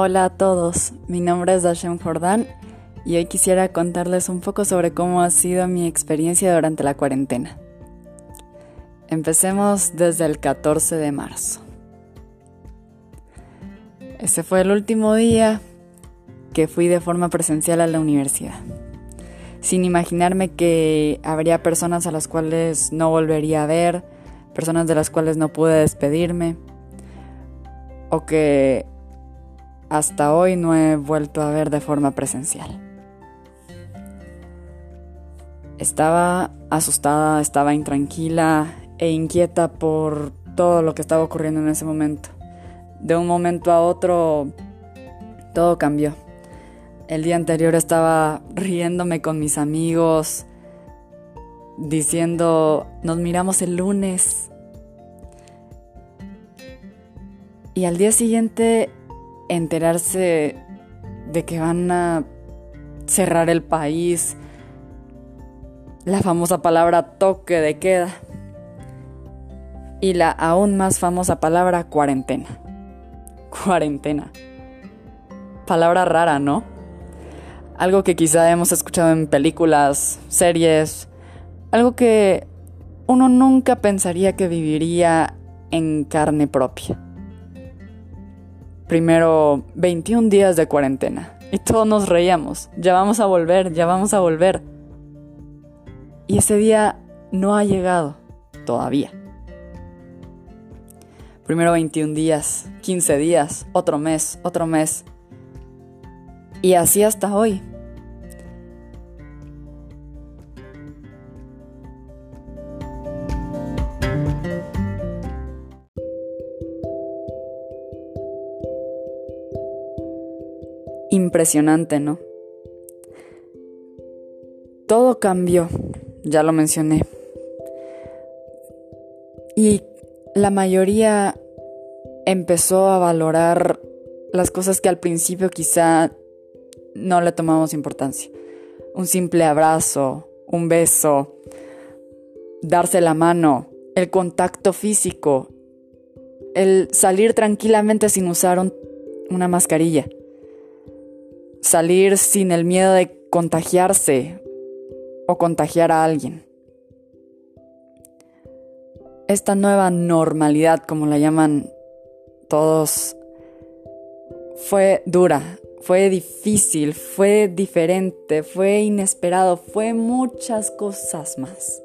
Hola a todos, mi nombre es Dashem Jordán y hoy quisiera contarles un poco sobre cómo ha sido mi experiencia durante la cuarentena. Empecemos desde el 14 de marzo. Ese fue el último día que fui de forma presencial a la universidad, sin imaginarme que habría personas a las cuales no volvería a ver, personas de las cuales no pude despedirme, o que hasta hoy no he vuelto a ver de forma presencial. Estaba asustada, estaba intranquila e inquieta por todo lo que estaba ocurriendo en ese momento. De un momento a otro, todo cambió. El día anterior estaba riéndome con mis amigos, diciendo, nos miramos el lunes. Y al día siguiente enterarse de que van a cerrar el país, la famosa palabra toque de queda y la aún más famosa palabra cuarentena. Cuarentena. Palabra rara, ¿no? Algo que quizá hemos escuchado en películas, series, algo que uno nunca pensaría que viviría en carne propia primero 21 días de cuarentena. Y todos nos reíamos. Ya vamos a volver, ya vamos a volver. Y ese día no ha llegado todavía. Primero 21 días, 15 días, otro mes, otro mes. Y así hasta hoy. Impresionante, ¿no? Todo cambió, ya lo mencioné. Y la mayoría empezó a valorar las cosas que al principio quizá no le tomamos importancia. Un simple abrazo, un beso, darse la mano, el contacto físico, el salir tranquilamente sin usar una mascarilla salir sin el miedo de contagiarse o contagiar a alguien. Esta nueva normalidad, como la llaman todos, fue dura, fue difícil, fue diferente, fue inesperado, fue muchas cosas más.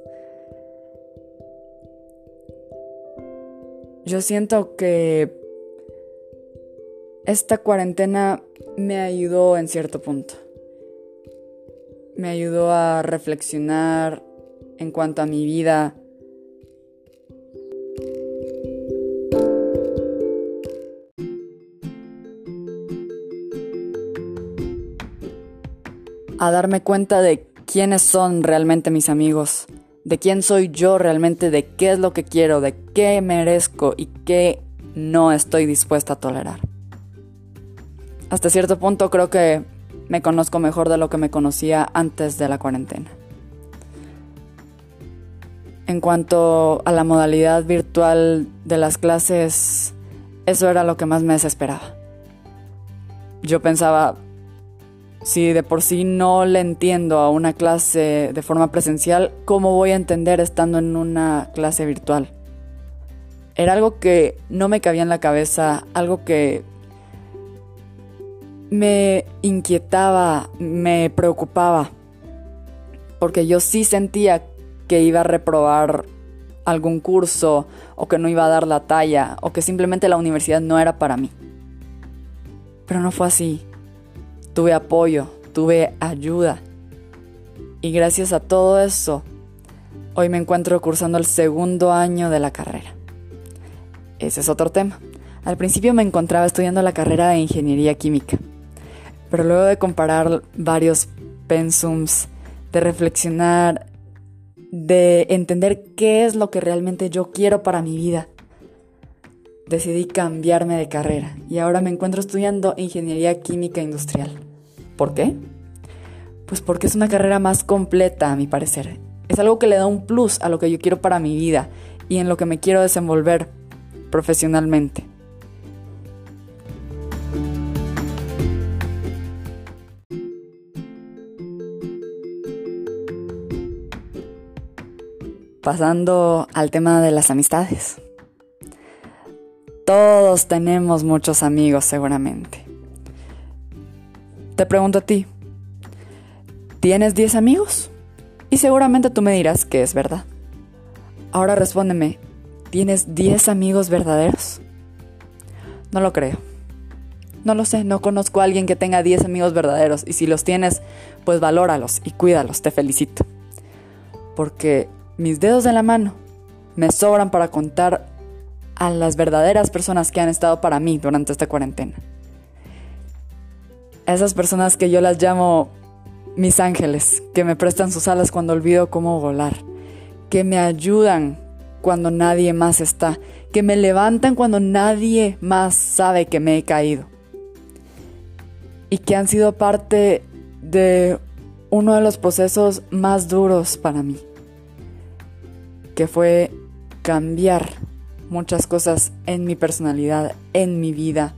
Yo siento que esta cuarentena me ayudó en cierto punto. Me ayudó a reflexionar en cuanto a mi vida. A darme cuenta de quiénes son realmente mis amigos, de quién soy yo realmente, de qué es lo que quiero, de qué merezco y qué no estoy dispuesta a tolerar hasta cierto punto creo que me conozco mejor de lo que me conocía antes de la cuarentena. En cuanto a la modalidad virtual de las clases, eso era lo que más me desesperaba. Yo pensaba, si de por sí no le entiendo a una clase de forma presencial, ¿cómo voy a entender estando en una clase virtual? Era algo que no me cabía en la cabeza, algo que me inquietaba, me preocupaba, porque yo sí sentía que iba a reprobar algún curso o que no iba a dar la talla o que simplemente la universidad no era para mí. Pero no fue así. Tuve apoyo, tuve ayuda. Y gracias a todo eso, hoy me encuentro cursando el segundo año de la carrera. Ese es otro tema. Al principio me encontraba estudiando la carrera de ingeniería química pero luego de comparar varios pensums, de reflexionar, de entender qué es lo que realmente yo quiero para mi vida, decidí cambiarme de carrera y ahora me encuentro estudiando ingeniería química industrial. ¿Por qué? Pues porque es una carrera más completa a mi parecer. Es algo que le da un plus a lo que yo quiero para mi vida y en lo que me quiero desenvolver profesionalmente. Pasando al tema de las amistades. Todos tenemos muchos amigos seguramente. Te pregunto a ti, ¿tienes 10 amigos? Y seguramente tú me dirás que es verdad. Ahora respóndeme, ¿tienes 10 amigos verdaderos? No lo creo. No lo sé, no conozco a alguien que tenga 10 amigos verdaderos y si los tienes, pues valóralos y cuídalos, te felicito. Porque mis dedos de la mano me sobran para contar a las verdaderas personas que han estado para mí durante esta cuarentena. Esas personas que yo las llamo mis ángeles, que me prestan sus alas cuando olvido cómo volar, que me ayudan cuando nadie más está, que me levantan cuando nadie más sabe que me he caído. Y que han sido parte de uno de los procesos más duros para mí que fue cambiar muchas cosas en mi personalidad, en mi vida.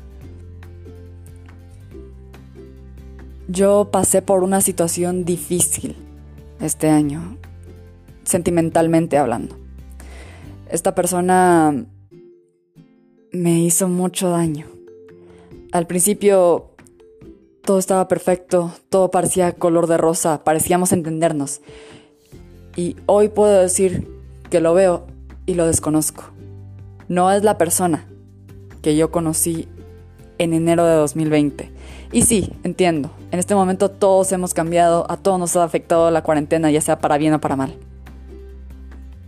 Yo pasé por una situación difícil este año, sentimentalmente hablando. Esta persona me hizo mucho daño. Al principio todo estaba perfecto, todo parecía color de rosa, parecíamos entendernos. Y hoy puedo decir que lo veo y lo desconozco. No es la persona que yo conocí en enero de 2020. Y sí, entiendo, en este momento todos hemos cambiado, a todos nos ha afectado la cuarentena, ya sea para bien o para mal.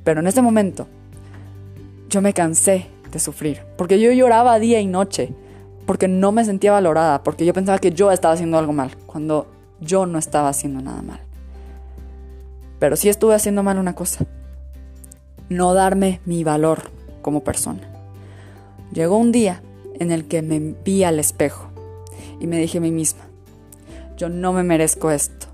Pero en este momento yo me cansé de sufrir, porque yo lloraba día y noche, porque no me sentía valorada, porque yo pensaba que yo estaba haciendo algo mal, cuando yo no estaba haciendo nada mal. Pero sí estuve haciendo mal una cosa, no darme mi valor como persona. Llegó un día en el que me vi al espejo y me dije a mí misma, yo no me merezco esto.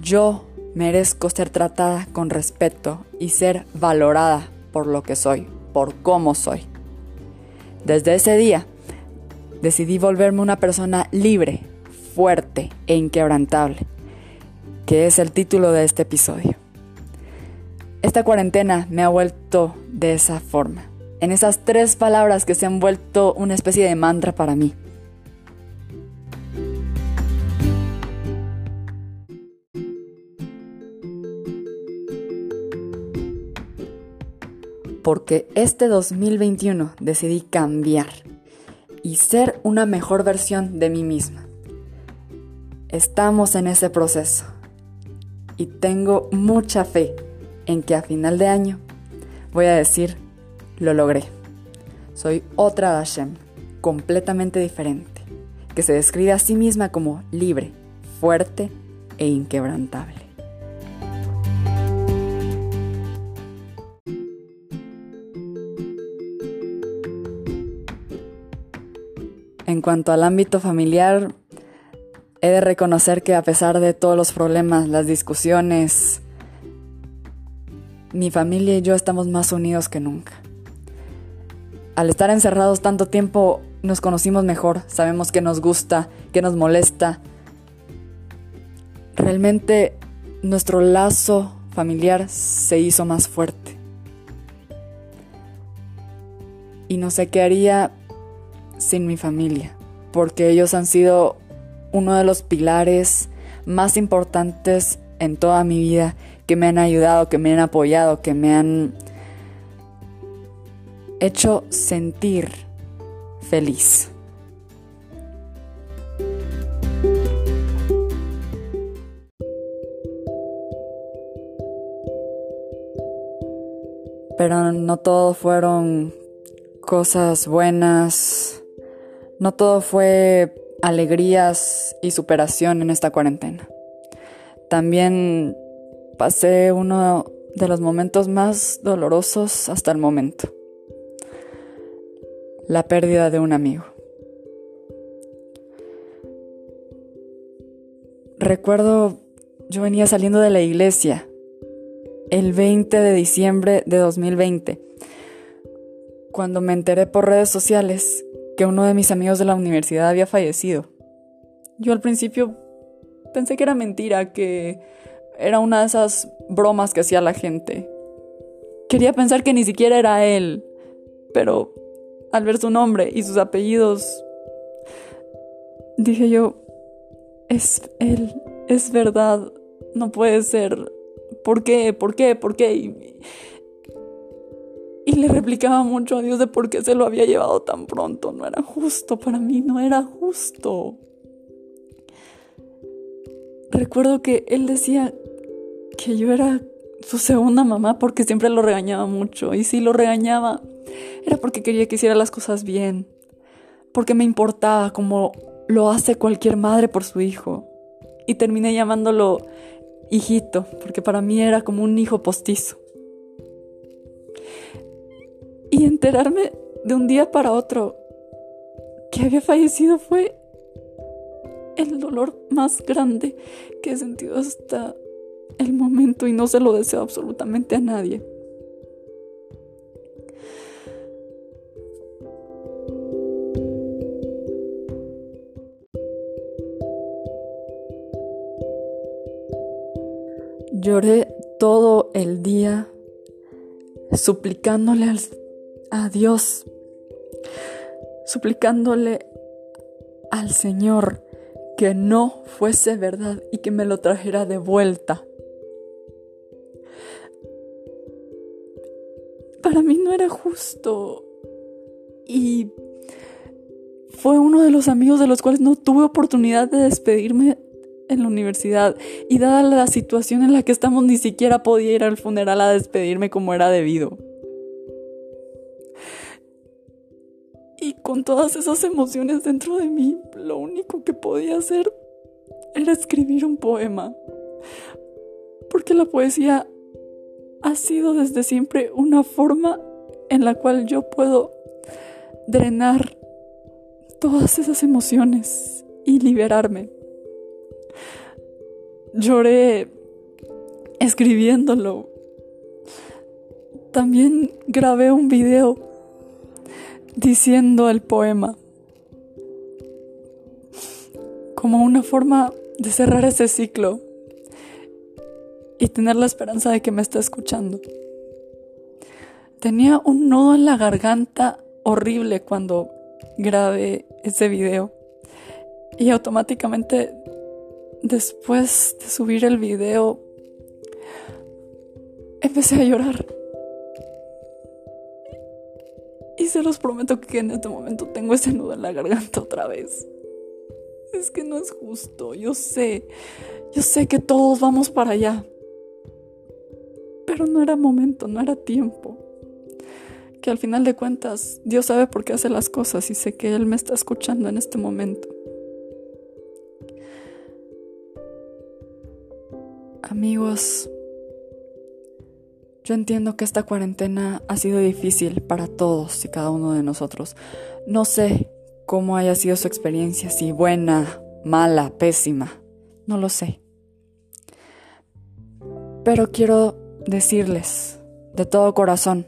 Yo merezco ser tratada con respeto y ser valorada por lo que soy, por cómo soy. Desde ese día decidí volverme una persona libre, fuerte e inquebrantable, que es el título de este episodio. Esta cuarentena me ha vuelto de esa forma, en esas tres palabras que se han vuelto una especie de mantra para mí. Porque este 2021 decidí cambiar y ser una mejor versión de mí misma. Estamos en ese proceso y tengo mucha fe en que a final de año voy a decir, lo logré. Soy otra Hashem, completamente diferente, que se describe a sí misma como libre, fuerte e inquebrantable. En cuanto al ámbito familiar, he de reconocer que a pesar de todos los problemas, las discusiones, mi familia y yo estamos más unidos que nunca. Al estar encerrados tanto tiempo nos conocimos mejor, sabemos qué nos gusta, qué nos molesta. Realmente nuestro lazo familiar se hizo más fuerte. Y no sé qué haría sin mi familia, porque ellos han sido uno de los pilares más importantes en toda mi vida que me han ayudado, que me han apoyado, que me han hecho sentir feliz. Pero no todo fueron cosas buenas, no todo fue alegrías y superación en esta cuarentena. También pasé uno de los momentos más dolorosos hasta el momento. La pérdida de un amigo. Recuerdo, yo venía saliendo de la iglesia el 20 de diciembre de 2020, cuando me enteré por redes sociales que uno de mis amigos de la universidad había fallecido. Yo al principio pensé que era mentira, que era una de esas bromas que hacía la gente, Quería pensar que ni siquiera era él, pero al ver su nombre y sus apellidos, dije yo, es él, es verdad, no puede ser. ¿Por qué? ¿Por qué? ¿Por qué? Y, y le replicaba mucho a Dios de por qué se lo había llevado tan pronto. No era justo para mí, no era justo. Recuerdo que él decía que yo era su segunda mamá porque siempre lo regañaba mucho. Y si lo regañaba, era porque quería que hiciera las cosas bien. Porque me importaba como lo hace cualquier madre por su hijo. Y terminé llamándolo hijito, porque para mí era como un hijo postizo. Y enterarme de un día para otro que había fallecido fue el dolor más grande que he sentido hasta el momento y no se lo deseo absolutamente a nadie. Lloré todo el día suplicándole a Dios, suplicándole al Señor que no fuese verdad y que me lo trajera de vuelta. Para mí no era justo y fue uno de los amigos de los cuales no tuve oportunidad de despedirme en la universidad y dada la situación en la que estamos ni siquiera podía ir al funeral a despedirme como era debido. Y con todas esas emociones dentro de mí, lo único que podía hacer era escribir un poema. Porque la poesía ha sido desde siempre una forma en la cual yo puedo drenar todas esas emociones y liberarme. Lloré escribiéndolo. También grabé un video diciendo el poema como una forma de cerrar ese ciclo y tener la esperanza de que me está escuchando. Tenía un nudo en la garganta horrible cuando grabé ese video y automáticamente después de subir el video, empecé a llorar. Y se los prometo que en este momento tengo ese nudo en la garganta otra vez. Es que no es justo, yo sé, yo sé que todos vamos para allá. Pero no era momento, no era tiempo. Que al final de cuentas Dios sabe por qué hace las cosas y sé que Él me está escuchando en este momento. Amigos, yo entiendo que esta cuarentena ha sido difícil para todos y cada uno de nosotros. No sé cómo haya sido su experiencia, si buena, mala, pésima, no lo sé. Pero quiero decirles de todo corazón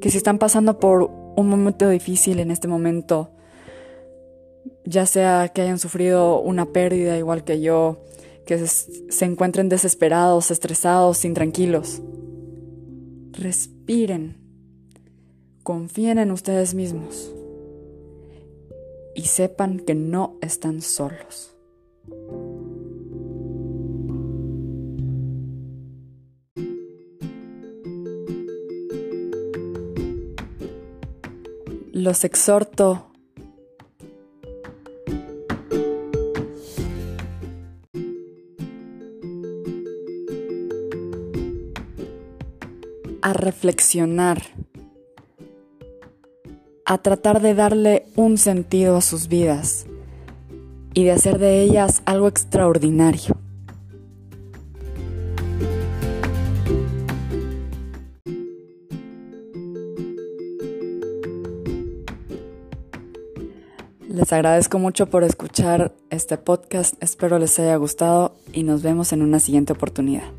que si están pasando por un momento difícil en este momento, ya sea que hayan sufrido una pérdida igual que yo, que se encuentren desesperados, estresados, intranquilos. Respiren, confíen en ustedes mismos y sepan que no están solos. Los exhorto reflexionar, a tratar de darle un sentido a sus vidas y de hacer de ellas algo extraordinario. Les agradezco mucho por escuchar este podcast, espero les haya gustado y nos vemos en una siguiente oportunidad.